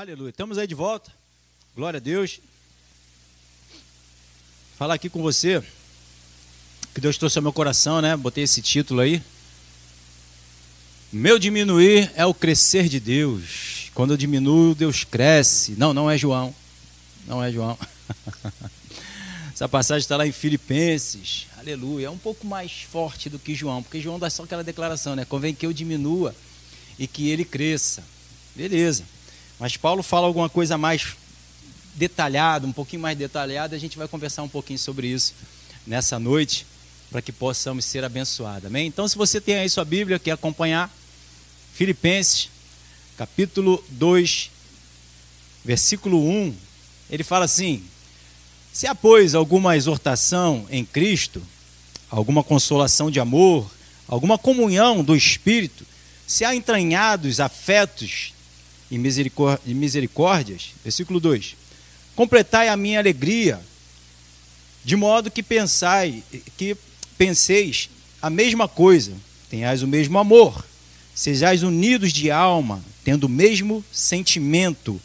Aleluia. Estamos aí de volta. Glória a Deus. Falar aqui com você que Deus trouxe ao meu coração, né? Botei esse título aí. Meu diminuir é o crescer de Deus. Quando eu diminuo, Deus cresce. Não, não é João. Não é João. Essa passagem está lá em Filipenses. Aleluia. É um pouco mais forte do que João, porque João dá só aquela declaração, né? Convém que eu diminua e que ele cresça. Beleza. Mas Paulo fala alguma coisa mais detalhada, um pouquinho mais detalhada, a gente vai conversar um pouquinho sobre isso nessa noite, para que possamos ser abençoados. Amém? Então, se você tem aí sua Bíblia, quer acompanhar, Filipenses, capítulo 2, versículo 1, ele fala assim: Se há, pois, alguma exortação em Cristo, alguma consolação de amor, alguma comunhão do Espírito, se há entranhados afetos e misericórdias, versículo 2: Completai a minha alegria, de modo que pensai, que penseis a mesma coisa, tenhais o mesmo amor, sejais unidos de alma, tendo o mesmo sentimento.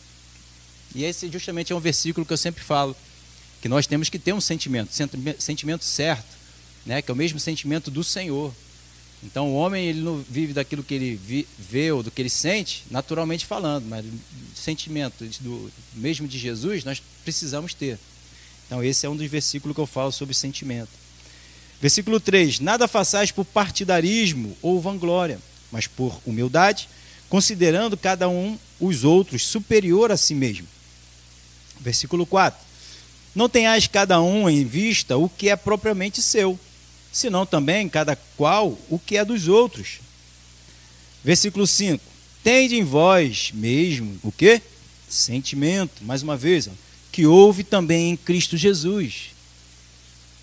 E esse justamente é um versículo que eu sempre falo, que nós temos que ter um sentimento, sentimento certo, né, que é o mesmo sentimento do Senhor. Então o homem ele não vive daquilo que ele vi, vê ou do que ele sente, naturalmente falando, mas sentimento do mesmo de Jesus nós precisamos ter. Então esse é um dos versículos que eu falo sobre sentimento. Versículo 3: Nada façais por partidarismo ou vanglória, mas por humildade, considerando cada um os outros superior a si mesmo. Versículo 4: Não tenhais cada um em vista o que é propriamente seu senão também cada qual o que é dos outros. Versículo 5. Tende em vós mesmo o que? Sentimento, mais uma vez, que houve também em Cristo Jesus.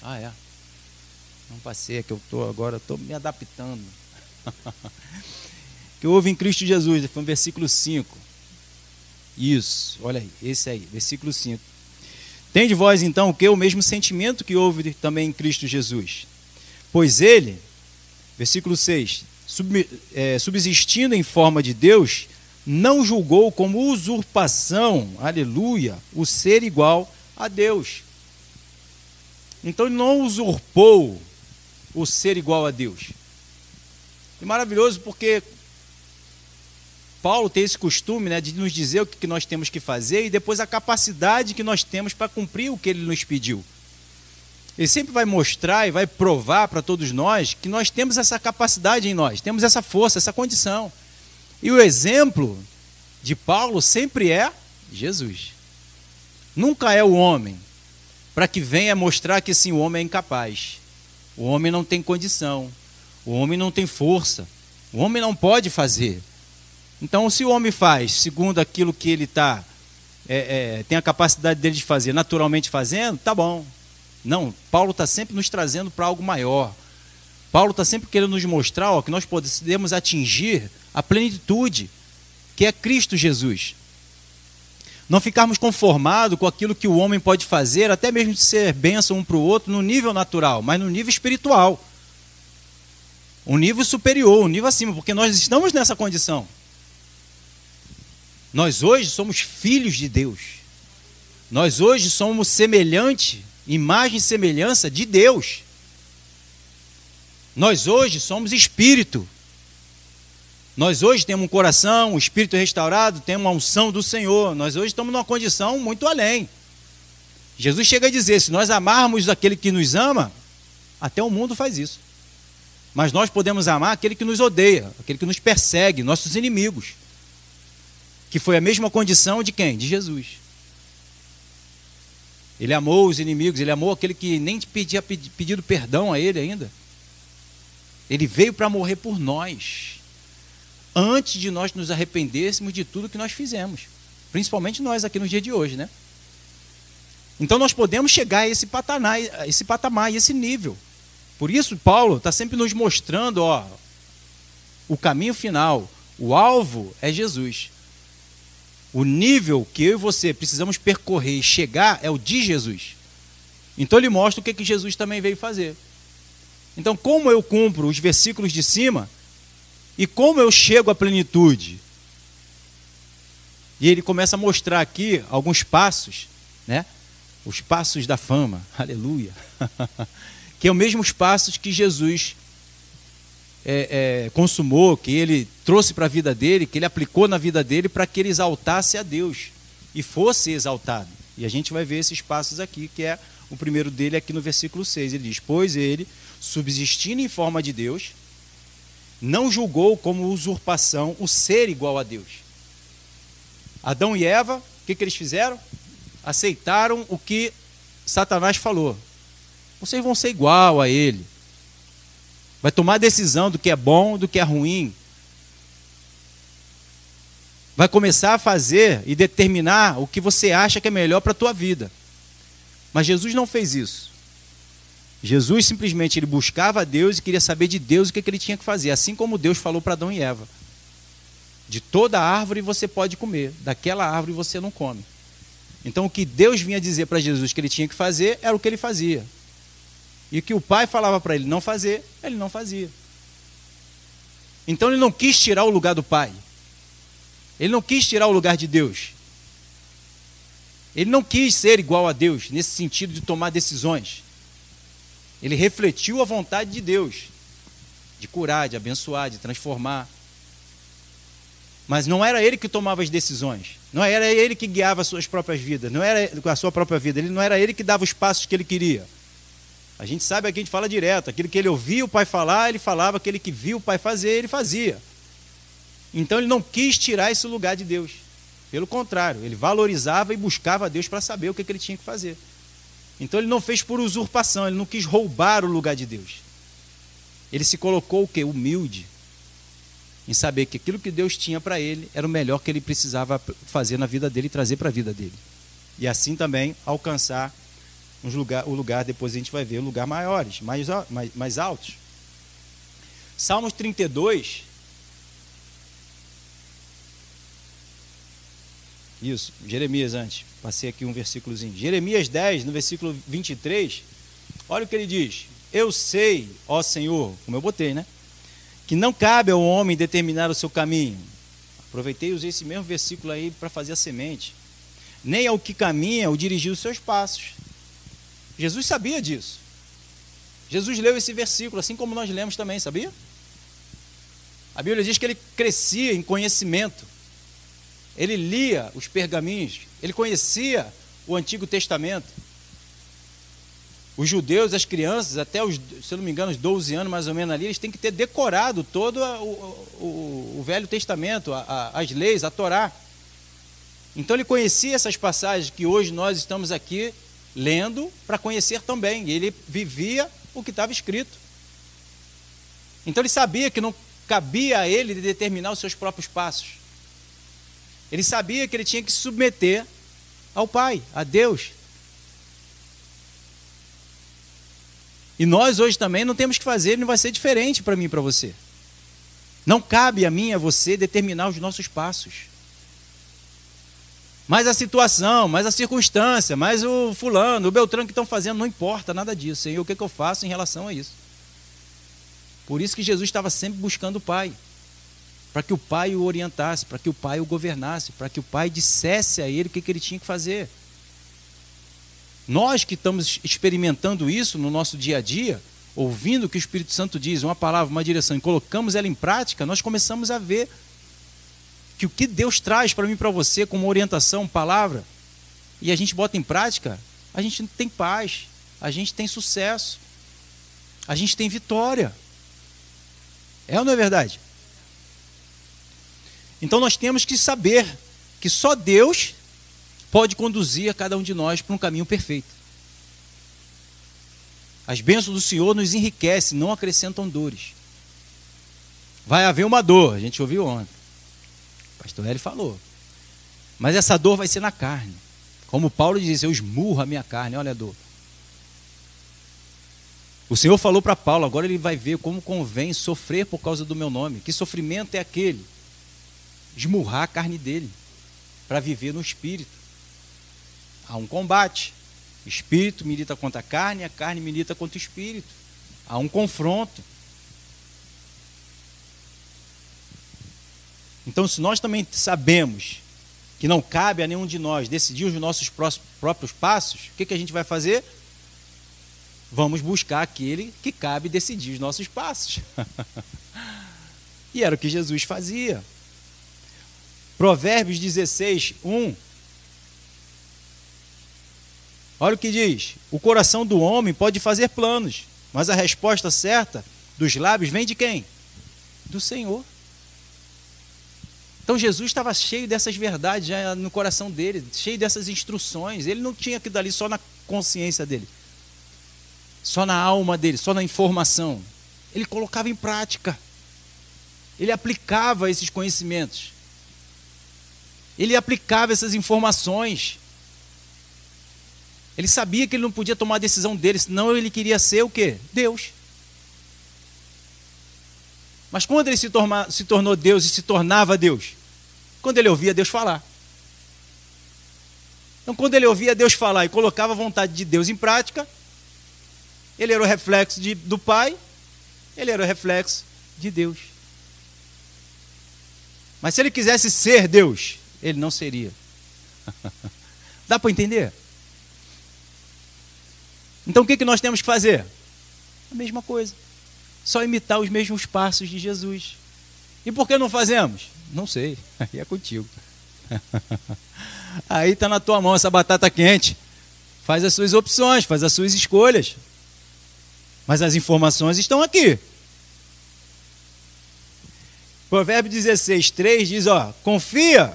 Ah, é. Não passei, é que eu estou agora, estou me adaptando. que houve em Cristo Jesus, foi no versículo 5. Isso, olha aí, esse aí, versículo 5. Tende vós então o que? O mesmo sentimento que houve também em Cristo Jesus. Pois ele, versículo 6, sub, é, subsistindo em forma de Deus, não julgou como usurpação, aleluia, o ser igual a Deus. Então ele não usurpou o ser igual a Deus. É maravilhoso porque Paulo tem esse costume né, de nos dizer o que nós temos que fazer e depois a capacidade que nós temos para cumprir o que ele nos pediu. Ele sempre vai mostrar e vai provar para todos nós que nós temos essa capacidade em nós, temos essa força, essa condição. E o exemplo de Paulo sempre é Jesus. Nunca é o homem, para que venha mostrar que sim, o homem é incapaz. O homem não tem condição. O homem não tem força. O homem não pode fazer. Então, se o homem faz segundo aquilo que ele está, é, é, tem a capacidade dele de fazer, naturalmente fazendo, tá bom. Não, Paulo está sempre nos trazendo para algo maior. Paulo está sempre querendo nos mostrar ó, que nós podemos atingir a plenitude, que é Cristo Jesus. Não ficarmos conformados com aquilo que o homem pode fazer, até mesmo de ser bênção um para o outro, no nível natural, mas no nível espiritual. Um nível superior, um nível acima, porque nós estamos nessa condição. Nós hoje somos filhos de Deus. Nós hoje somos semelhantes imagem e semelhança de Deus. Nós hoje somos espírito. Nós hoje temos um coração, um espírito restaurado, temos uma unção do Senhor. Nós hoje estamos numa condição muito além. Jesus chega a dizer: se nós amarmos aquele que nos ama, até o mundo faz isso. Mas nós podemos amar aquele que nos odeia, aquele que nos persegue, nossos inimigos. Que foi a mesma condição de quem? De Jesus. Ele amou os inimigos, ele amou aquele que nem pedia pedido perdão a ele ainda. Ele veio para morrer por nós, antes de nós nos arrependêssemos de tudo que nós fizemos, principalmente nós aqui no dia de hoje, né? Então nós podemos chegar a esse patamar, a esse patamar, esse nível. Por isso Paulo está sempre nos mostrando, ó, o caminho final, o alvo é Jesus. O nível que eu e você precisamos percorrer e chegar é o de Jesus. Então ele mostra o que, que Jesus também veio fazer. Então, como eu cumpro os versículos de cima e como eu chego à plenitude? E ele começa a mostrar aqui alguns passos, né? Os passos da fama, aleluia. que é os mesmos passos que Jesus é, é, consumou, que ele trouxe para a vida dele, que ele aplicou na vida dele para que ele exaltasse a Deus e fosse exaltado. E a gente vai ver esses passos aqui, que é o primeiro dele aqui no versículo 6. Ele diz: Pois ele, subsistindo em forma de Deus, não julgou como usurpação o ser igual a Deus. Adão e Eva, o que, que eles fizeram? Aceitaram o que Satanás falou. Vocês vão ser igual a ele. Vai tomar decisão do que é bom, do que é ruim. Vai começar a fazer e determinar o que você acha que é melhor para a tua vida. Mas Jesus não fez isso. Jesus simplesmente ele buscava Deus e queria saber de Deus o que, que ele tinha que fazer, assim como Deus falou para Adão e Eva. De toda árvore você pode comer, daquela árvore você não come. Então o que Deus vinha dizer para Jesus que ele tinha que fazer era o que ele fazia. E o que o pai falava para ele não fazer, ele não fazia. Então ele não quis tirar o lugar do pai. Ele não quis tirar o lugar de Deus. Ele não quis ser igual a Deus, nesse sentido de tomar decisões. Ele refletiu a vontade de Deus, de curar, de abençoar, de transformar. Mas não era ele que tomava as decisões. Não era ele que guiava as suas próprias vidas. Não era a sua própria vida. Ele não era ele que dava os passos que ele queria. A gente sabe aqui, a gente fala direto. Aquilo que ele ouvia o pai falar, ele falava. Aquele que viu o pai fazer, ele fazia. Então ele não quis tirar esse lugar de Deus. Pelo contrário, ele valorizava e buscava a Deus para saber o que, que ele tinha que fazer. Então ele não fez por usurpação, ele não quis roubar o lugar de Deus. Ele se colocou o quê? Humilde, em saber que aquilo que Deus tinha para ele era o melhor que ele precisava fazer na vida dele e trazer para a vida dele. E assim também alcançar lugar, o lugar, depois a gente vai ver, o lugar maiores, mais, mais, mais altos. Salmos 32. Isso, Jeremias antes. Passei aqui um versículozinho. Jeremias 10, no versículo 23. Olha o que ele diz. Eu sei, ó Senhor, como eu botei, né? que não cabe ao homem determinar o seu caminho. Aproveitei e usei esse mesmo versículo aí para fazer a semente. Nem ao que caminha o dirigir os seus passos. Jesus sabia disso. Jesus leu esse versículo, assim como nós lemos também, sabia? A Bíblia diz que ele crescia em conhecimento. Ele lia os pergaminhos, ele conhecia o Antigo Testamento. Os judeus, as crianças, até os, se não me engano, os 12 anos mais ou menos ali, eles têm que ter decorado todo o, o, o Velho Testamento, a, a, as leis, a Torá. Então ele conhecia essas passagens que hoje nós estamos aqui lendo para conhecer também. Ele vivia o que estava escrito. Então ele sabia que não cabia a ele determinar os seus próprios passos. Ele sabia que ele tinha que se submeter ao Pai, a Deus, E nós hoje também não temos que fazer, não vai ser diferente para mim e para você. Não cabe a mim a você determinar os nossos passos. Mas a situação, mas a circunstância, mas o fulano, o Beltrano que estão fazendo, não importa nada disso. Senhor, o que, que eu faço em relação a isso? Por isso que Jesus estava sempre buscando o Pai. Para que o Pai o orientasse, para que o Pai o governasse, para que o Pai dissesse a ele o que, que ele tinha que fazer. Nós que estamos experimentando isso no nosso dia a dia, ouvindo o que o Espírito Santo diz, uma palavra, uma direção, e colocamos ela em prática, nós começamos a ver que o que Deus traz para mim para você como orientação, palavra, e a gente bota em prática, a gente tem paz, a gente tem sucesso, a gente tem vitória. É ou não é verdade? Então nós temos que saber que só Deus pode conduzir a cada um de nós para um caminho perfeito. As bênçãos do Senhor nos enriquecem, não acrescentam dores. Vai haver uma dor, a gente ouviu ontem. Pastor Hélio falou. Mas essa dor vai ser na carne. Como Paulo diz, eu esmurro a minha carne, olha a dor. O Senhor falou para Paulo, agora ele vai ver como convém sofrer por causa do meu nome. Que sofrimento é aquele? Esmurrar a carne dele, para viver no espírito. Há um combate. Espírito milita contra a carne, a carne milita contra o espírito. Há um confronto. Então, se nós também sabemos que não cabe a nenhum de nós decidir os nossos próprios passos, o que, que a gente vai fazer? Vamos buscar aquele que cabe decidir os nossos passos. e era o que Jesus fazia. Provérbios 16, 1. Olha o que diz: O coração do homem pode fazer planos, mas a resposta certa dos lábios vem de quem? Do Senhor. Então Jesus estava cheio dessas verdades já no coração dele, cheio dessas instruções. Ele não tinha aquilo dali só na consciência dele, só na alma dele, só na informação. Ele colocava em prática. Ele aplicava esses conhecimentos. Ele aplicava essas informações. Ele sabia que ele não podia tomar a decisão dele, senão ele queria ser o quê? Deus. Mas quando ele se, torma, se tornou Deus e se tornava Deus? Quando ele ouvia Deus falar. Então, quando ele ouvia Deus falar e colocava a vontade de Deus em prática, ele era o reflexo de, do Pai, ele era o reflexo de Deus. Mas se ele quisesse ser Deus, ele não seria. Dá para entender? Então o que, que nós temos que fazer? A mesma coisa. Só imitar os mesmos passos de Jesus. E por que não fazemos? Não sei. Aí é contigo. Aí está na tua mão essa batata quente. Faz as suas opções, faz as suas escolhas. Mas as informações estão aqui. Provérbio 16, 3 diz: ó, confia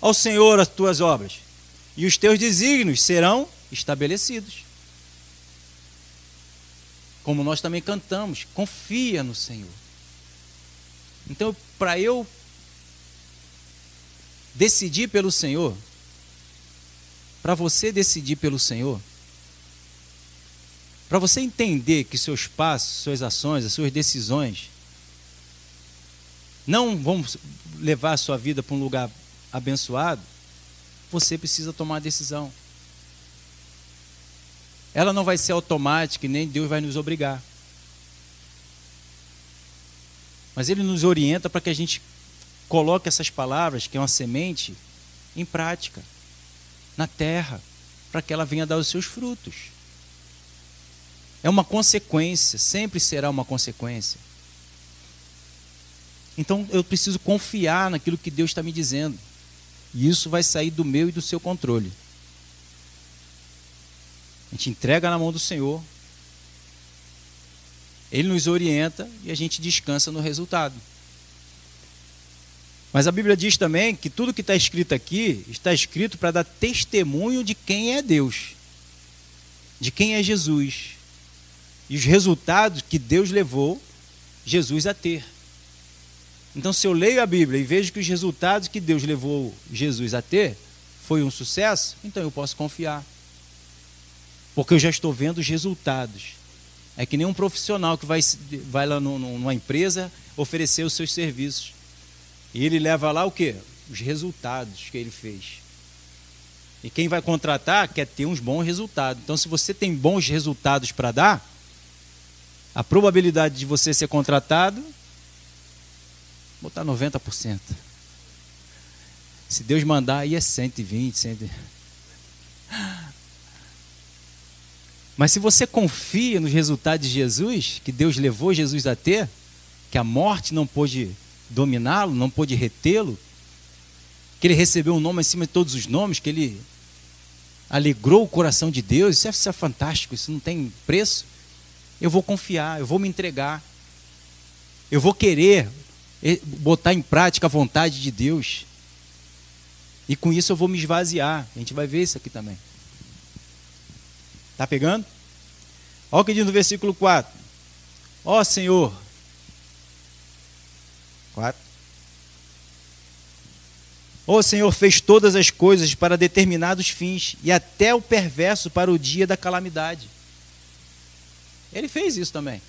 ao Senhor as tuas obras, e os teus desígnios serão estabelecidos como nós também cantamos, confia no Senhor. Então, para eu decidir pelo Senhor, para você decidir pelo Senhor, para você entender que seus passos, suas ações, as suas decisões não vão levar a sua vida para um lugar abençoado, você precisa tomar a decisão ela não vai ser automática e nem Deus vai nos obrigar. Mas Ele nos orienta para que a gente coloque essas palavras, que é uma semente, em prática, na terra, para que ela venha dar os seus frutos. É uma consequência, sempre será uma consequência. Então eu preciso confiar naquilo que Deus está me dizendo. E isso vai sair do meu e do seu controle. A gente entrega na mão do Senhor. Ele nos orienta e a gente descansa no resultado. Mas a Bíblia diz também que tudo que está escrito aqui está escrito para dar testemunho de quem é Deus, de quem é Jesus e os resultados que Deus levou Jesus a ter. Então, se eu leio a Bíblia e vejo que os resultados que Deus levou Jesus a ter foi um sucesso, então eu posso confiar porque eu já estou vendo os resultados. É que nem um profissional que vai, vai lá numa empresa oferecer os seus serviços. E ele leva lá o quê? Os resultados que ele fez. E quem vai contratar quer ter uns bons resultados. Então, se você tem bons resultados para dar, a probabilidade de você ser contratado, botar 90%. Se Deus mandar, aí é 120, 120. Mas se você confia nos resultados de Jesus, que Deus levou Jesus a ter, que a morte não pôde dominá-lo, não pôde retê-lo, que ele recebeu um nome acima de todos os nomes, que ele alegrou o coração de Deus, isso é, isso é fantástico, isso não tem preço. Eu vou confiar, eu vou me entregar, eu vou querer eh, botar em prática a vontade de Deus. E com isso eu vou me esvaziar. A gente vai ver isso aqui também. Está pegando? Olha o que diz no versículo 4. Ó Senhor. 4. O Senhor fez todas as coisas para determinados fins, e até o perverso para o dia da calamidade. Ele fez isso também.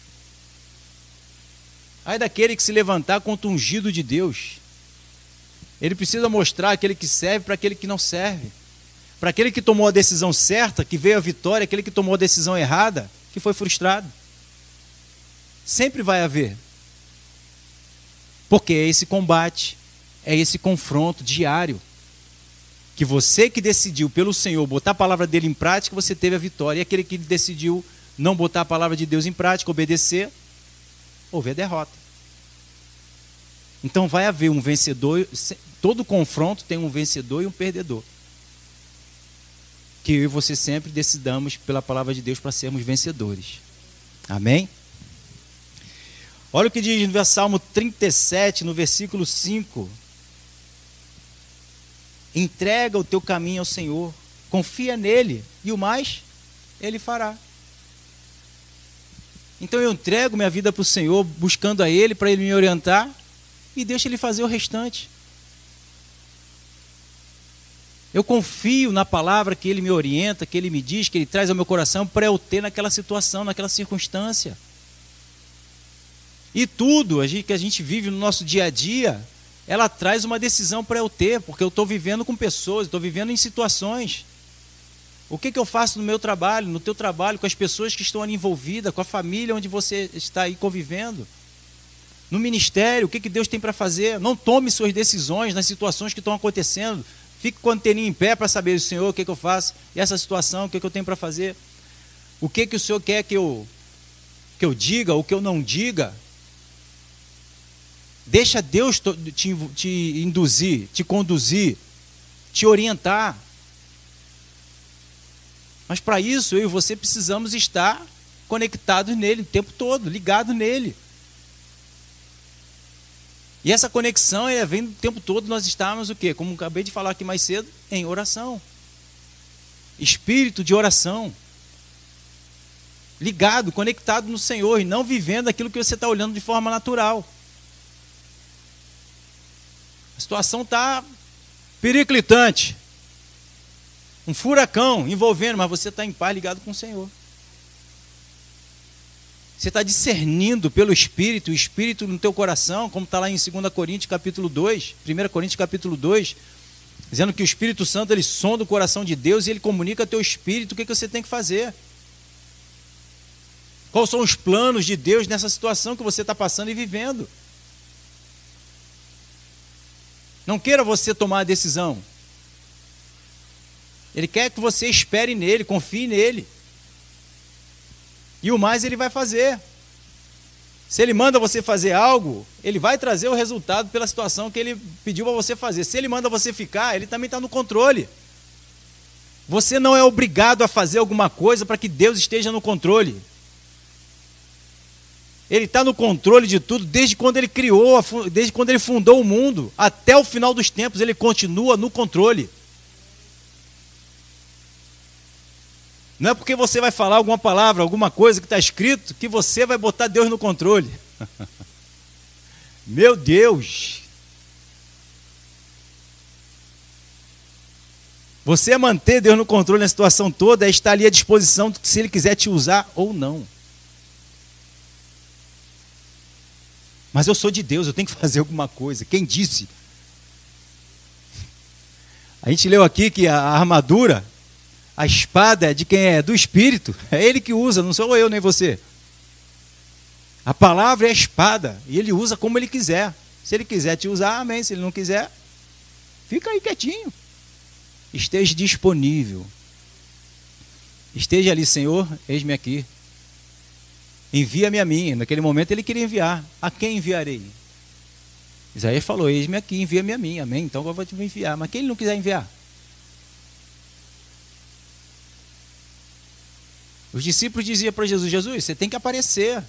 Aí daquele que se levantar contra o ungido de Deus. Ele precisa mostrar aquele que serve para aquele que não serve. Para aquele que tomou a decisão certa, que veio a vitória, aquele que tomou a decisão errada, que foi frustrado. Sempre vai haver. Porque é esse combate, é esse confronto diário. que você que decidiu pelo Senhor botar a palavra dele em prática, você teve a vitória. E aquele que decidiu não botar a palavra de Deus em prática, obedecer, houve a derrota. Então vai haver um vencedor, todo confronto tem um vencedor e um perdedor. Que eu e você sempre decidamos pela palavra de Deus para sermos vencedores. Amém? Olha o que diz no Salmo 37, no versículo 5. Entrega o teu caminho ao Senhor, confia nele, e o mais ele fará. Então eu entrego minha vida para o Senhor, buscando a Ele para Ele me orientar, e deixa Ele fazer o restante. Eu confio na palavra que Ele me orienta, que Ele me diz, que Ele traz ao meu coração para eu ter naquela situação, naquela circunstância. E tudo que a gente vive no nosso dia a dia, ela traz uma decisão para eu ter, porque eu estou vivendo com pessoas, estou vivendo em situações. O que, que eu faço no meu trabalho, no teu trabalho, com as pessoas que estão ali envolvidas, com a família onde você está aí convivendo? No ministério, o que, que Deus tem para fazer? Não tome suas decisões nas situações que estão acontecendo. Fique com a anteninha em pé para saber, Senhor, o que, que eu faço? E essa situação, o que, que eu tenho para fazer? O que, que o Senhor quer que eu, que eu diga, ou que eu não diga? Deixa Deus te, te induzir, te conduzir, te orientar. Mas para isso, eu e você precisamos estar conectados nele o tempo todo, ligados nele. E essa conexão é, vem o tempo todo nós estamos o quê? Como acabei de falar aqui mais cedo, em oração. Espírito de oração. Ligado, conectado no Senhor e não vivendo aquilo que você está olhando de forma natural. A situação está periclitante. Um furacão envolvendo, mas você está em paz ligado com o Senhor. Você está discernindo pelo Espírito, o Espírito no teu coração, como está lá em 2 Coríntios capítulo 2, 1 Coríntios capítulo 2, dizendo que o Espírito Santo ele sonda o coração de Deus e ele comunica ao teu espírito o que, que você tem que fazer. Quais são os planos de Deus nessa situação que você está passando e vivendo? Não queira você tomar a decisão. Ele quer que você espere nele, confie nele. E o mais ele vai fazer. Se ele manda você fazer algo, ele vai trazer o resultado pela situação que ele pediu para você fazer. Se ele manda você ficar, ele também está no controle. Você não é obrigado a fazer alguma coisa para que Deus esteja no controle. Ele está no controle de tudo desde quando ele criou, desde quando ele fundou o mundo, até o final dos tempos, ele continua no controle. Não é porque você vai falar alguma palavra, alguma coisa que está escrito, que você vai botar Deus no controle. Meu Deus! Você manter Deus no controle na situação toda é estar ali à disposição se Ele quiser te usar ou não. Mas eu sou de Deus, eu tenho que fazer alguma coisa. Quem disse? A gente leu aqui que a armadura, a espada é de quem é? Do Espírito. É Ele que usa, não sou eu nem você. A palavra é a espada e Ele usa como Ele quiser. Se Ele quiser te usar, amém. Se Ele não quiser, fica aí quietinho. Esteja disponível. Esteja ali, Senhor, eis-me aqui. Envia-me a mim. Naquele momento ele queria enviar. A quem enviarei? Isaías falou: Eis-me aqui, envia-me a mim. Amém? Então eu vou te enviar. Mas quem ele não quiser enviar? Os discípulos diziam para Jesus: Jesus, você tem que aparecer.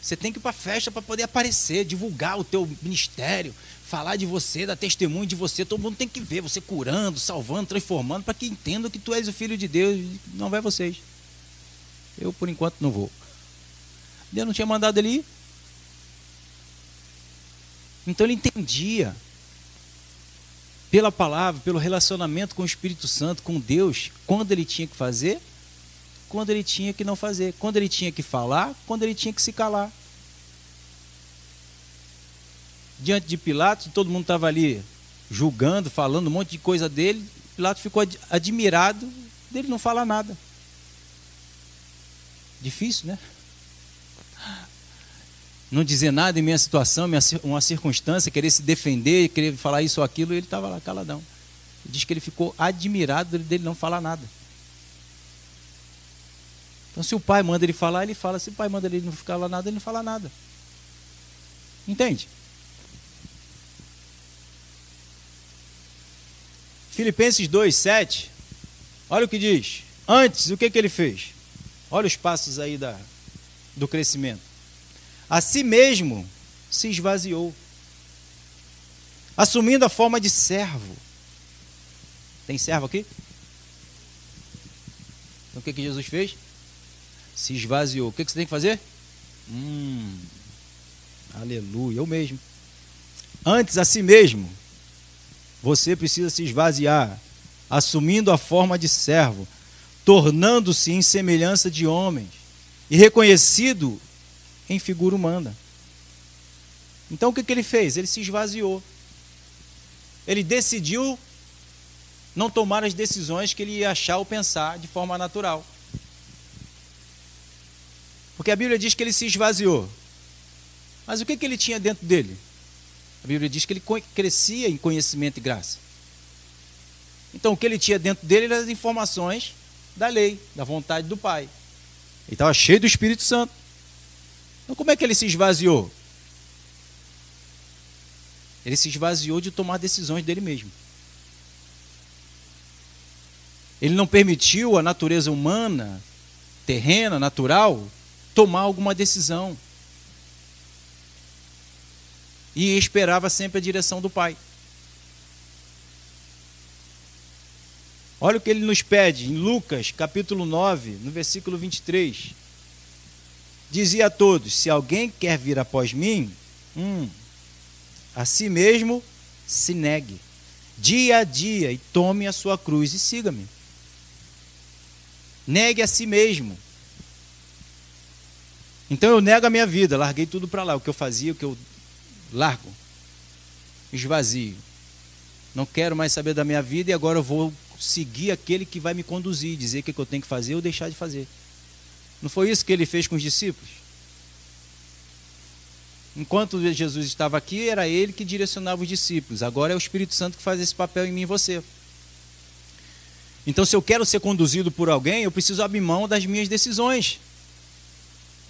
Você tem que ir para a festa para poder aparecer, divulgar o teu ministério, falar de você, dar testemunho de você. Todo mundo tem que ver você curando, salvando, transformando, para que entendam que tu és o Filho de Deus. Não vai vocês. Eu, por enquanto, não vou. Deus não tinha mandado ele ir. Então ele entendia, pela palavra, pelo relacionamento com o Espírito Santo, com Deus, quando ele tinha que fazer, quando ele tinha que não fazer, quando ele tinha que falar, quando ele tinha que se calar. Diante de Pilatos, todo mundo estava ali julgando, falando um monte de coisa dele. Pilatos ficou admirado dele não falar nada. Difícil, né? não dizer nada em minha situação, minha, uma circunstância, querer se defender, querer falar isso ou aquilo, ele estava lá caladão. Diz que ele ficou admirado dele não falar nada. Então, se o pai manda ele falar, ele fala. Se o pai manda ele não falar nada, ele não fala nada. Entende? Filipenses 2, 7. Olha o que diz. Antes, o que, que ele fez? Olha os passos aí da, do crescimento. A si mesmo se esvaziou, assumindo a forma de servo. Tem servo aqui? Então o que, que Jesus fez? Se esvaziou. O que, você tem que fazer? Hum, aleluia, eu mesmo. Antes a si mesmo, você precisa se esvaziar, assumindo a forma de servo, tornando-se em semelhança de homens e reconhecido em figura humana. Então o que, que ele fez? Ele se esvaziou. Ele decidiu não tomar as decisões que ele ia achar ou pensar de forma natural. Porque a Bíblia diz que ele se esvaziou. Mas o que, que ele tinha dentro dele? A Bíblia diz que ele crescia em conhecimento e graça. Então o que ele tinha dentro dele eram as informações da lei, da vontade do Pai. Ele estava cheio do Espírito Santo. Então como é que ele se esvaziou? Ele se esvaziou de tomar decisões dele mesmo. Ele não permitiu a natureza humana, terrena, natural, tomar alguma decisão. E esperava sempre a direção do Pai. Olha o que ele nos pede em Lucas, capítulo 9, no versículo 23. Dizia a todos: Se alguém quer vir após mim, hum, a si mesmo se negue, dia a dia, e tome a sua cruz e siga-me. Negue a si mesmo. Então eu nego a minha vida, larguei tudo para lá, o que eu fazia, o que eu largo, esvazio. Não quero mais saber da minha vida e agora eu vou seguir aquele que vai me conduzir, dizer o que eu tenho que fazer ou deixar de fazer. Não foi isso que ele fez com os discípulos? Enquanto Jesus estava aqui, era ele que direcionava os discípulos. Agora é o Espírito Santo que faz esse papel em mim e você. Então, se eu quero ser conduzido por alguém, eu preciso abrir mão das minhas decisões,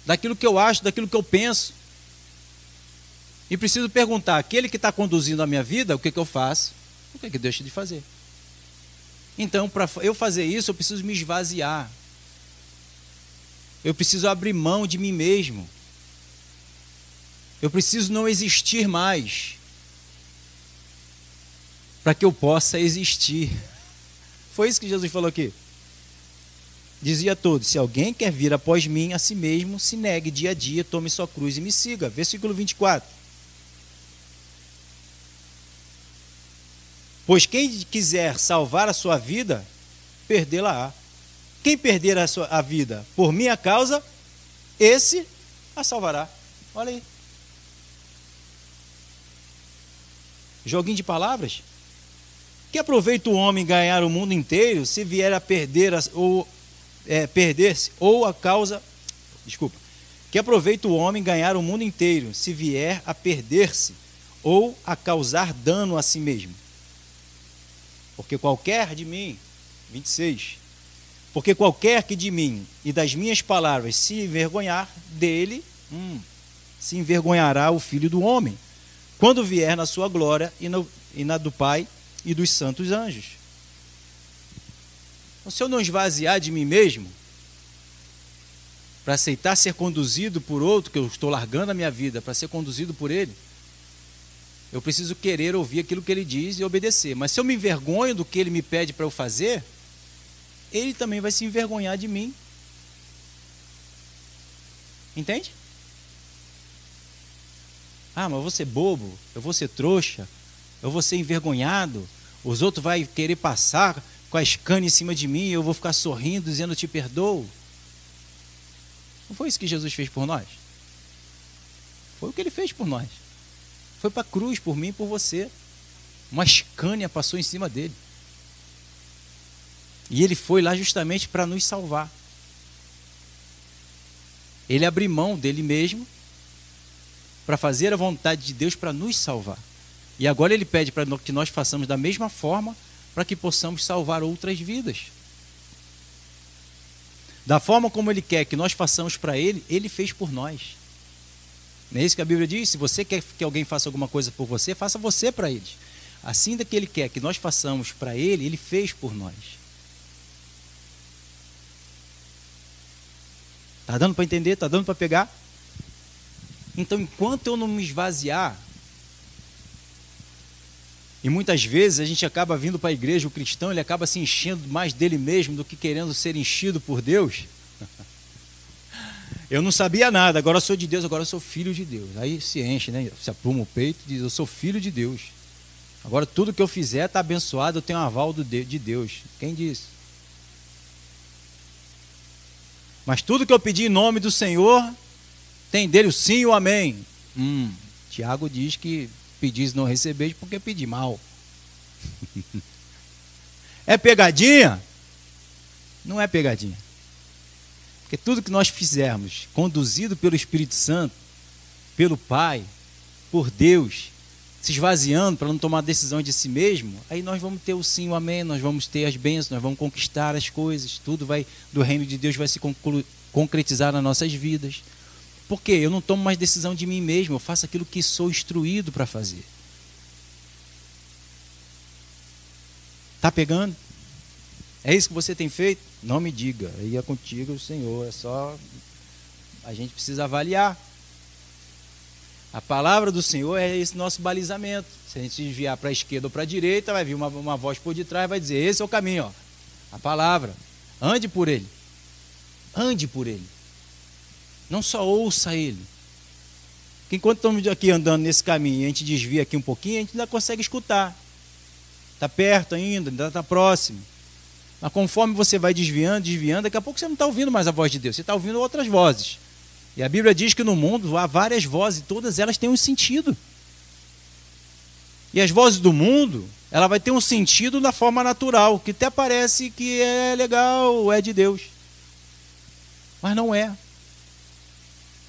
daquilo que eu acho, daquilo que eu penso. E preciso perguntar: aquele que está conduzindo a minha vida, o que, que eu faço? O que, que deixa de fazer? Então, para eu fazer isso, eu preciso me esvaziar. Eu preciso abrir mão de mim mesmo. Eu preciso não existir mais. Para que eu possa existir. Foi isso que Jesus falou aqui. Dizia a todos: Se alguém quer vir após mim, a si mesmo se negue dia a dia, tome sua cruz e me siga. Versículo 24. Pois quem quiser salvar a sua vida, perdê-la-á. Quem perder a, sua, a vida por minha causa, esse a salvará. Olha aí. Joguinho de palavras? Que aproveita o homem ganhar o mundo inteiro se vier a perder a, ou é, perder-se ou a causa, desculpa. Que aproveita o homem ganhar o mundo inteiro se vier a perder-se ou a causar dano a si mesmo. Porque qualquer de mim, 26, porque qualquer que de mim e das minhas palavras se envergonhar dele, hum, se envergonhará o filho do homem, quando vier na sua glória e, no, e na do Pai e dos santos anjos. Se eu não esvaziar de mim mesmo, para aceitar ser conduzido por outro, que eu estou largando a minha vida para ser conduzido por ele, eu preciso querer ouvir aquilo que ele diz e obedecer. Mas se eu me envergonho do que ele me pede para eu fazer, ele também vai se envergonhar de mim. Entende? Ah, mas eu vou ser bobo, eu vou ser trouxa, eu vou ser envergonhado, os outros vão querer passar com a escana em cima de mim eu vou ficar sorrindo, dizendo te perdoo. Não foi isso que Jesus fez por nós? Foi o que ele fez por nós. Foi para a cruz por mim e por você. Uma escânia passou em cima dele. E ele foi lá justamente para nos salvar. Ele abriu mão dele mesmo para fazer a vontade de Deus para nos salvar. E agora ele pede para que nós façamos da mesma forma para que possamos salvar outras vidas. Da forma como Ele quer que nós façamos para Ele, Ele fez por nós. Não é isso que a Bíblia diz? Se você quer que alguém faça alguma coisa por você, faça você para eles. Assim que Ele quer que nós façamos para Ele, Ele fez por nós. Está dando para entender? Está dando para pegar? Então, enquanto eu não me esvaziar, e muitas vezes a gente acaba vindo para a igreja, o cristão, ele acaba se enchendo mais dele mesmo do que querendo ser enchido por Deus. Eu não sabia nada, agora sou de Deus, agora sou filho de Deus. Aí se enche, né? Se apruma o peito e diz: Eu sou filho de Deus. Agora tudo que eu fizer está abençoado, eu tenho um aval de Deus. Quem disse? Mas tudo que eu pedi em nome do Senhor, tem dele o sim e o amém. Hum, Tiago diz que pedis não recebeis porque pedi mal. é pegadinha? Não é pegadinha. Porque tudo que nós fizermos, conduzido pelo Espírito Santo, pelo Pai, por Deus, se esvaziando para não tomar decisões de si mesmo, aí nós vamos ter o sim, o amém, nós vamos ter as bênçãos, nós vamos conquistar as coisas, tudo vai do reino de Deus vai se concretizar nas nossas vidas. Porque eu não tomo mais decisão de mim mesmo, eu faço aquilo que sou instruído para fazer. Tá pegando? É isso que você tem feito? Não me diga. Aí é contigo, Senhor. É só a gente precisa avaliar. A palavra do Senhor é esse nosso balizamento. Se a gente desviar para a esquerda ou para a direita, vai vir uma, uma voz por detrás e vai dizer: Esse é o caminho, ó. a palavra. Ande por ele. Ande por ele. Não só ouça ele. Porque enquanto estamos aqui andando nesse caminho e a gente desvia aqui um pouquinho, a gente ainda consegue escutar. Está perto ainda, ainda está próximo. Mas conforme você vai desviando, desviando, daqui a pouco você não está ouvindo mais a voz de Deus, você está ouvindo outras vozes. E a Bíblia diz que no mundo há várias vozes, e todas elas têm um sentido. E as vozes do mundo, ela vai ter um sentido na forma natural, que até parece que é legal, é de Deus. Mas não é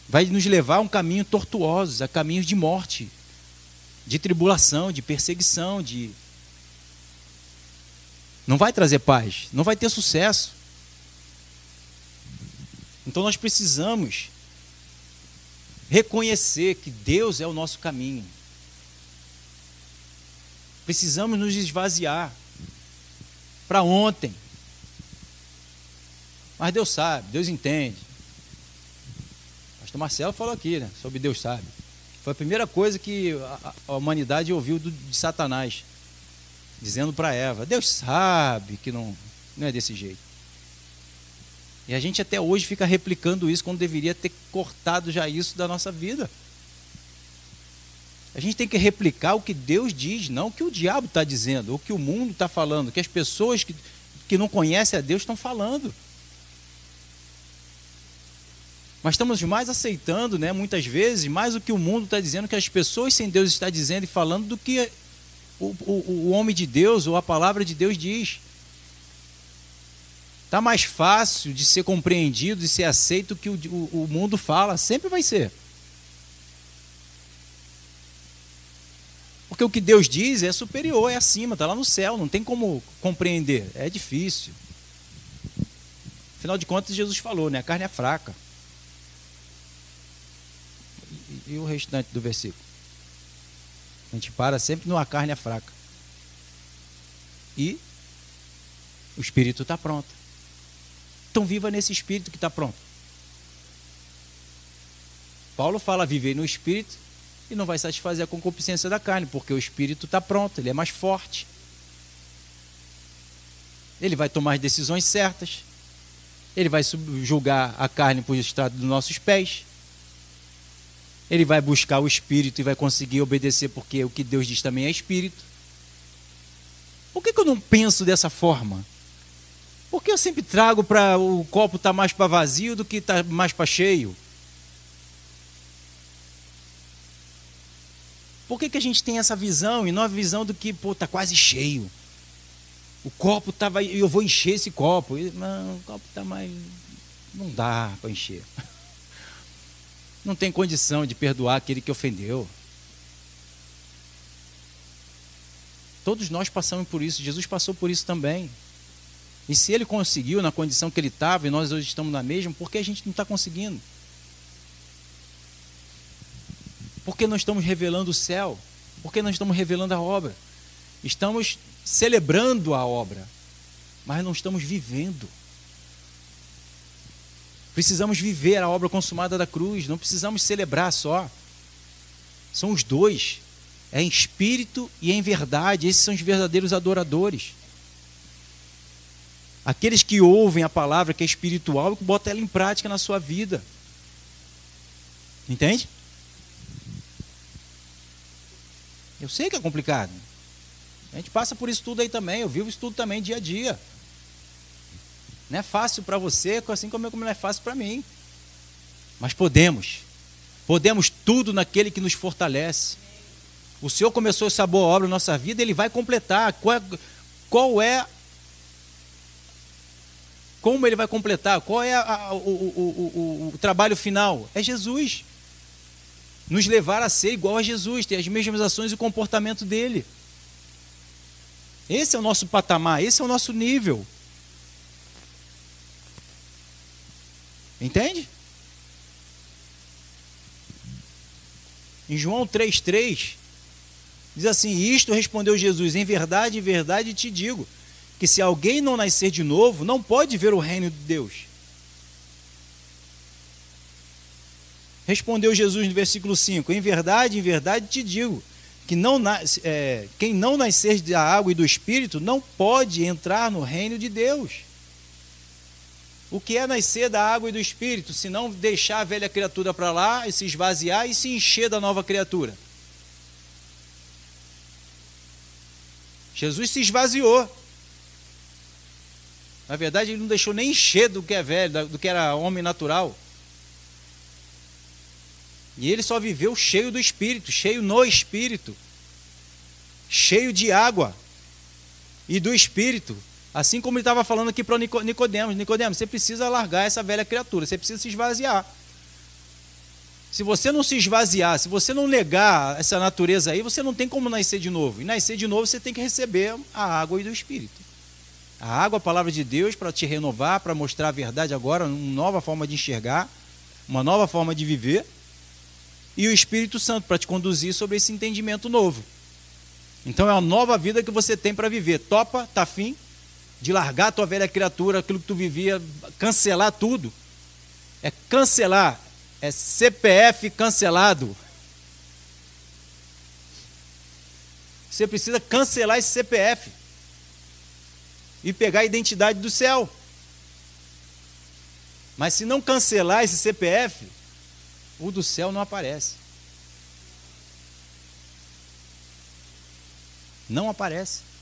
vai nos levar a um caminho tortuoso, a caminhos de morte, de tribulação, de perseguição, de não vai trazer paz, não vai ter sucesso. Então nós precisamos reconhecer que Deus é o nosso caminho. Precisamos nos esvaziar para ontem. Mas Deus sabe, Deus entende pastor Marcelo falou aqui, né, sobre Deus sabe. Foi a primeira coisa que a, a humanidade ouviu do, de Satanás, dizendo para Eva: Deus sabe que não, não é desse jeito. E a gente até hoje fica replicando isso quando deveria ter cortado já isso da nossa vida. A gente tem que replicar o que Deus diz, não o que o diabo está dizendo, o que o mundo está falando, o que as pessoas que, que não conhecem a Deus estão falando. Mas estamos mais aceitando, né, muitas vezes, mais o que o mundo está dizendo, que as pessoas sem Deus está dizendo e falando, do que o, o, o homem de Deus ou a palavra de Deus diz. Está mais fácil de ser compreendido e ser aceito que o, o, o mundo fala, sempre vai ser. Porque o que Deus diz é superior, é acima, está lá no céu, não tem como compreender, é difícil. Afinal de contas, Jesus falou, né? A carne é fraca e o restante do versículo? A gente para sempre numa carne é fraca. E o espírito está pronto. Então viva nesse espírito que está pronto. Paulo fala viver no espírito e não vai satisfazer a concupiscência da carne, porque o espírito está pronto, ele é mais forte. Ele vai tomar as decisões certas. Ele vai julgar a carne por estado dos nossos pés ele vai buscar o espírito e vai conseguir obedecer, porque o que Deus diz também é espírito. Por que, que eu não penso dessa forma? Porque eu sempre trago para o copo estar tá mais para vazio do que estar tá mais para cheio. Por que, que a gente tem essa visão e não a visão do que está quase cheio? O copo estava. Eu vou encher esse copo. Não, o copo está mais. Não dá para encher não tem condição de perdoar aquele que ofendeu. Todos nós passamos por isso. Jesus passou por isso também. E se ele conseguiu na condição que ele estava e nós hoje estamos na mesma, por que a gente não está conseguindo? Por que não estamos revelando o céu? Por que não estamos revelando a obra? Estamos celebrando a obra, mas não estamos vivendo. Precisamos viver a obra consumada da cruz, não precisamos celebrar só. São os dois. É em espírito e em verdade. Esses são os verdadeiros adoradores. Aqueles que ouvem a palavra que é espiritual e que botam ela em prática na sua vida. Entende? Eu sei que é complicado. A gente passa por isso tudo aí também. Eu vivo isso tudo também dia a dia. Não é fácil para você, assim como não é fácil para mim. Mas podemos. Podemos tudo naquele que nos fortalece. O Senhor começou essa boa obra na nossa vida, Ele vai completar. Qual é, qual é como Ele vai completar? Qual é a, o, o, o, o trabalho final? É Jesus. Nos levar a ser igual a Jesus, ter as mesmas ações e o comportamento dele. Esse é o nosso patamar, esse é o nosso nível. Entende? Em João 3,3, diz assim: Isto respondeu Jesus, em verdade, em verdade te digo, que se alguém não nascer de novo, não pode ver o reino de Deus. Respondeu Jesus no versículo 5: Em verdade, em verdade te digo, que não, é, quem não nascer da água e do espírito não pode entrar no reino de Deus. O que é nascer da água e do espírito, se não deixar a velha criatura para lá e se esvaziar e se encher da nova criatura? Jesus se esvaziou. Na verdade, ele não deixou nem encher do que é velho, do que era homem natural. E ele só viveu cheio do Espírito, cheio no Espírito, cheio de água e do Espírito. Assim como ele estava falando aqui para Nicodemos, Nicodemos, você precisa largar essa velha criatura, você precisa se esvaziar. Se você não se esvaziar, se você não negar essa natureza aí, você não tem como nascer de novo. E nascer de novo, você tem que receber a água e do Espírito. A água, a palavra de Deus, para te renovar, para mostrar a verdade agora, uma nova forma de enxergar, uma nova forma de viver. E o Espírito Santo, para te conduzir sobre esse entendimento novo. Então é uma nova vida que você tem para viver. Topa, tá fim? De largar a tua velha criatura, aquilo que tu vivia, cancelar tudo. É cancelar, é CPF cancelado. Você precisa cancelar esse CPF e pegar a identidade do céu. Mas se não cancelar esse CPF, o do céu não aparece. Não aparece.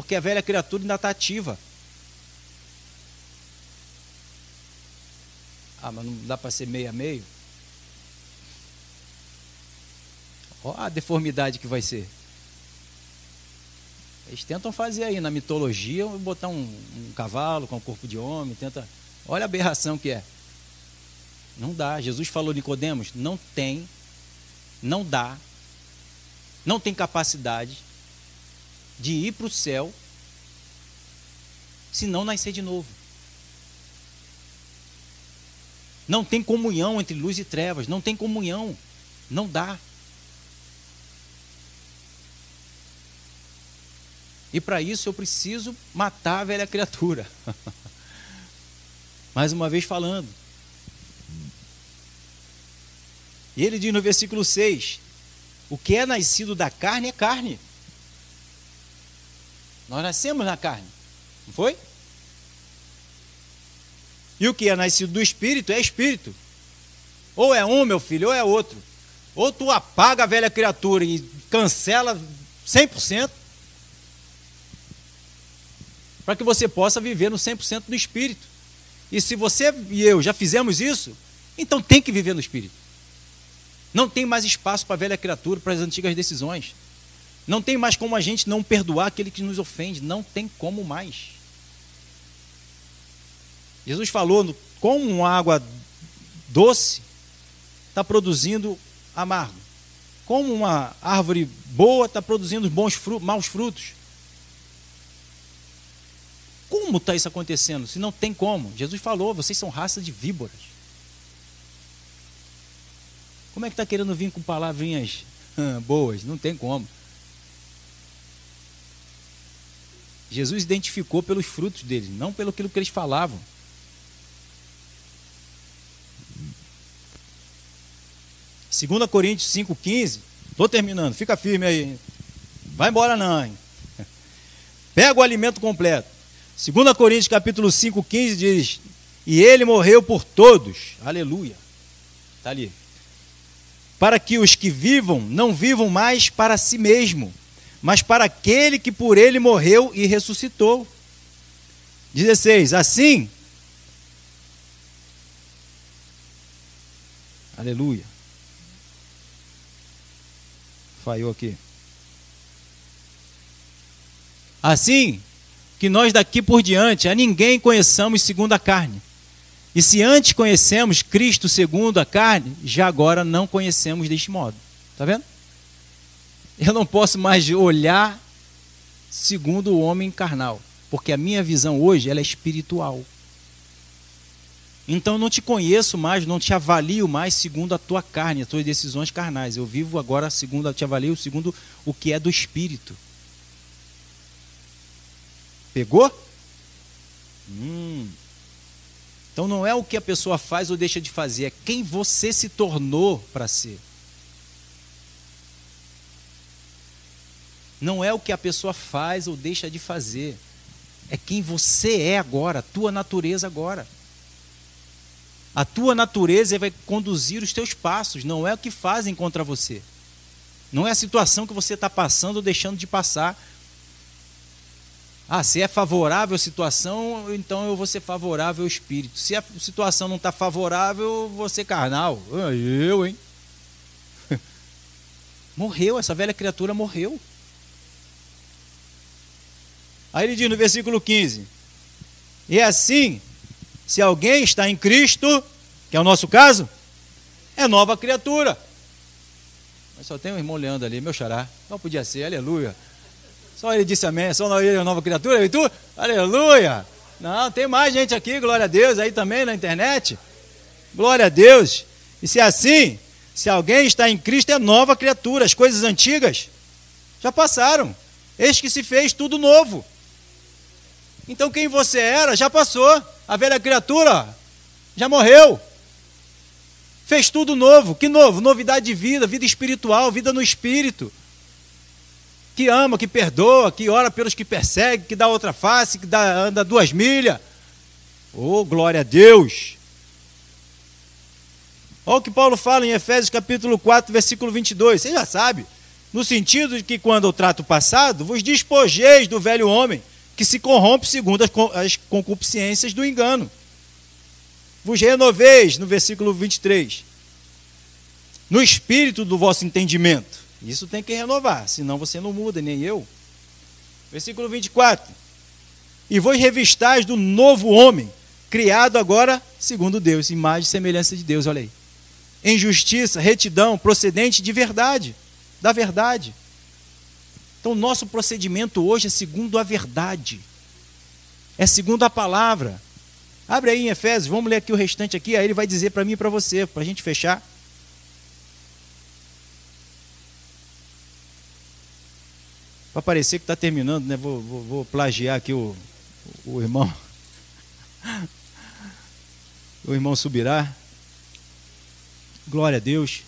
Porque a velha criatura ainda está ativa. Ah, mas não dá para ser meio a meio? Olha a deformidade que vai ser. Eles tentam fazer aí na mitologia, botar um, um cavalo com o corpo de homem, tenta. Olha a aberração que é. Não dá. Jesus falou Nicodemos, não tem, não dá, não tem capacidade de ir para o céu se não nascer de novo. Não tem comunhão entre luz e trevas, não tem comunhão, não dá. E para isso eu preciso matar a velha criatura. Mais uma vez falando. E ele diz no versículo 6: O que é nascido da carne é carne. Nós nascemos na carne, não foi? E o que é nascido do espírito é espírito. Ou é um, meu filho, ou é outro. Ou tu apaga a velha criatura e cancela 100%, para que você possa viver no 100% do espírito. E se você e eu já fizemos isso, então tem que viver no espírito. Não tem mais espaço para a velha criatura, para as antigas decisões. Não tem mais como a gente não perdoar aquele que nos ofende. Não tem como mais. Jesus falou: como água doce está produzindo amargo. Como uma árvore boa está produzindo bons frutos, maus frutos? Como está isso acontecendo? Se não tem como. Jesus falou: vocês são raça de víboras. Como é que está querendo vir com palavrinhas boas? Não tem como. Jesus identificou pelos frutos deles, não pelo que eles falavam. Segunda Coríntios 5,15, estou terminando, fica firme aí. Vai embora não, hein? Pega o alimento completo. 2 Coríntios capítulo 5,15 diz, e ele morreu por todos. Aleluia. Está ali. Para que os que vivam não vivam mais para si mesmo, mas para aquele que por ele morreu e ressuscitou. 16. Assim, aleluia. Falhou aqui. Assim, que nós daqui por diante a ninguém conheçamos segundo a carne. E se antes conhecemos Cristo segundo a carne, já agora não conhecemos deste modo. Está vendo? Eu não posso mais olhar segundo o homem carnal, porque a minha visão hoje ela é espiritual. Então eu não te conheço mais, não te avalio mais segundo a tua carne, as tuas decisões carnais. Eu vivo agora segundo, te avalio segundo o que é do espírito. Pegou? Hum. Então não é o que a pessoa faz ou deixa de fazer, é quem você se tornou para ser. Não é o que a pessoa faz ou deixa de fazer. É quem você é agora, a tua natureza agora. A tua natureza vai conduzir os teus passos, não é o que fazem contra você. Não é a situação que você está passando ou deixando de passar. Ah, se é favorável a situação, então eu vou ser favorável ao espírito. Se a situação não está favorável, eu vou ser carnal. Ah, eu, hein? Morreu, essa velha criatura morreu. Aí ele diz no versículo 15: E assim, se alguém está em Cristo, que é o nosso caso, é nova criatura. Mas só tem um irmão olhando ali, meu xará. Não podia ser, aleluia. Só ele disse amém, só ele é nova criatura, e tu? Aleluia. Não, tem mais gente aqui, glória a Deus, aí também na internet. Glória a Deus. E se é assim, se alguém está em Cristo, é nova criatura. As coisas antigas já passaram. Eis que se fez tudo novo. Então quem você era já passou. A velha criatura já morreu. Fez tudo novo. Que novo? Novidade de vida, vida espiritual, vida no espírito. Que ama, que perdoa, que ora pelos que persegue, que dá outra face, que dá, anda duas milhas. Oh, glória a Deus! Olha o que Paulo fala em Efésios capítulo 4, versículo 22. Você já sabe. No sentido de que quando eu trato o passado, vos despojeis do velho homem, que se corrompe segundo as concupiscências do engano. Vos renoveis, no versículo 23, no espírito do vosso entendimento. Isso tem que renovar, senão você não muda, nem eu. Versículo 24. E vos revistais do novo homem, criado agora segundo Deus, imagem e semelhança de Deus, olha aí. Em justiça, retidão, procedente de verdade, da verdade. Então, nosso procedimento hoje é segundo a verdade, é segundo a palavra. Abre aí em Efésios, vamos ler aqui o restante aqui, aí ele vai dizer para mim e para você, para a gente fechar. Para parecer que está terminando, né? Vou, vou, vou, plagiar aqui o, o irmão. O irmão subirá. Glória a Deus.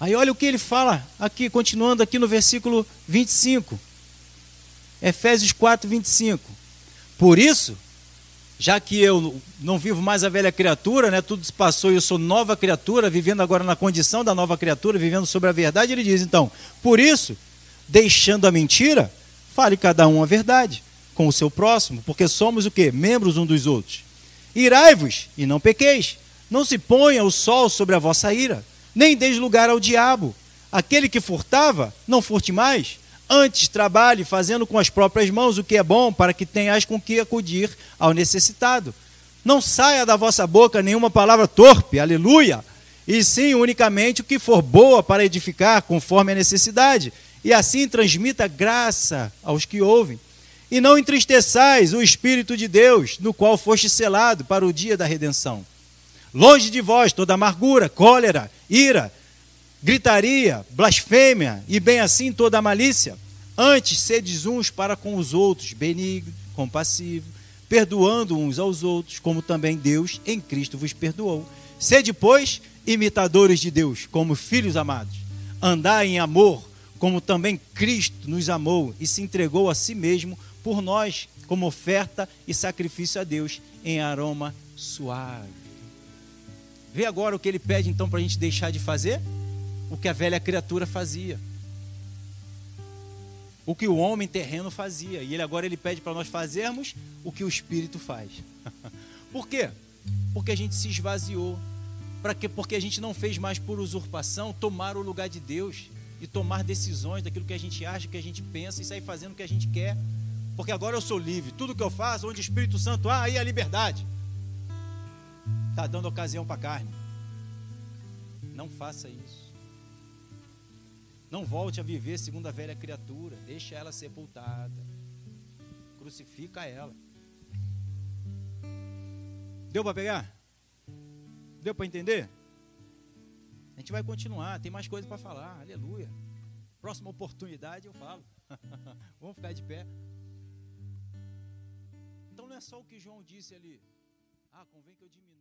Aí olha o que ele fala aqui, continuando aqui no versículo 25. Efésios 4, 25. Por isso, já que eu não vivo mais a velha criatura, né, tudo se passou e eu sou nova criatura, vivendo agora na condição da nova criatura, vivendo sobre a verdade, ele diz então: por isso, deixando a mentira, fale cada um a verdade com o seu próximo, porque somos o que? Membros um dos outros. Irai-vos e não pequeis, não se ponha o sol sobre a vossa ira nem deis lugar ao diabo. Aquele que furtava, não furte mais. Antes trabalhe fazendo com as próprias mãos o que é bom, para que tenhas com que acudir ao necessitado. Não saia da vossa boca nenhuma palavra torpe, aleluia, e sim unicamente o que for boa para edificar, conforme a necessidade, e assim transmita graça aos que ouvem. E não entristeçais o Espírito de Deus, no qual foste selado para o dia da redenção. Longe de vós toda amargura, cólera, ira, gritaria, blasfêmia e bem assim toda malícia. Antes sedes uns para com os outros, benigno, compassivo, perdoando uns aos outros, como também Deus em Cristo vos perdoou. Sede, pois, imitadores de Deus, como filhos amados. Andai em amor, como também Cristo nos amou e se entregou a si mesmo por nós, como oferta e sacrifício a Deus em aroma suave. Vê agora o que ele pede então para a gente deixar de fazer? O que a velha criatura fazia. O que o homem terreno fazia. E ele agora ele pede para nós fazermos o que o Espírito faz. Por quê? Porque a gente se esvaziou. Para quê? Porque a gente não fez mais por usurpação tomar o lugar de Deus e tomar decisões daquilo que a gente acha, que a gente pensa e sair fazendo o que a gente quer. Porque agora eu sou livre. Tudo que eu faço, onde o Espírito Santo há, aí é a liberdade. Está dando ocasião para a carne. Não faça isso. Não volte a viver segundo a velha criatura. Deixa ela sepultada. Crucifica ela. Deu para pegar? Deu para entender? A gente vai continuar, tem mais coisa para falar. Aleluia. Próxima oportunidade eu falo. Vamos ficar de pé. Então não é só o que João disse ali. Ah, convém que eu diminua.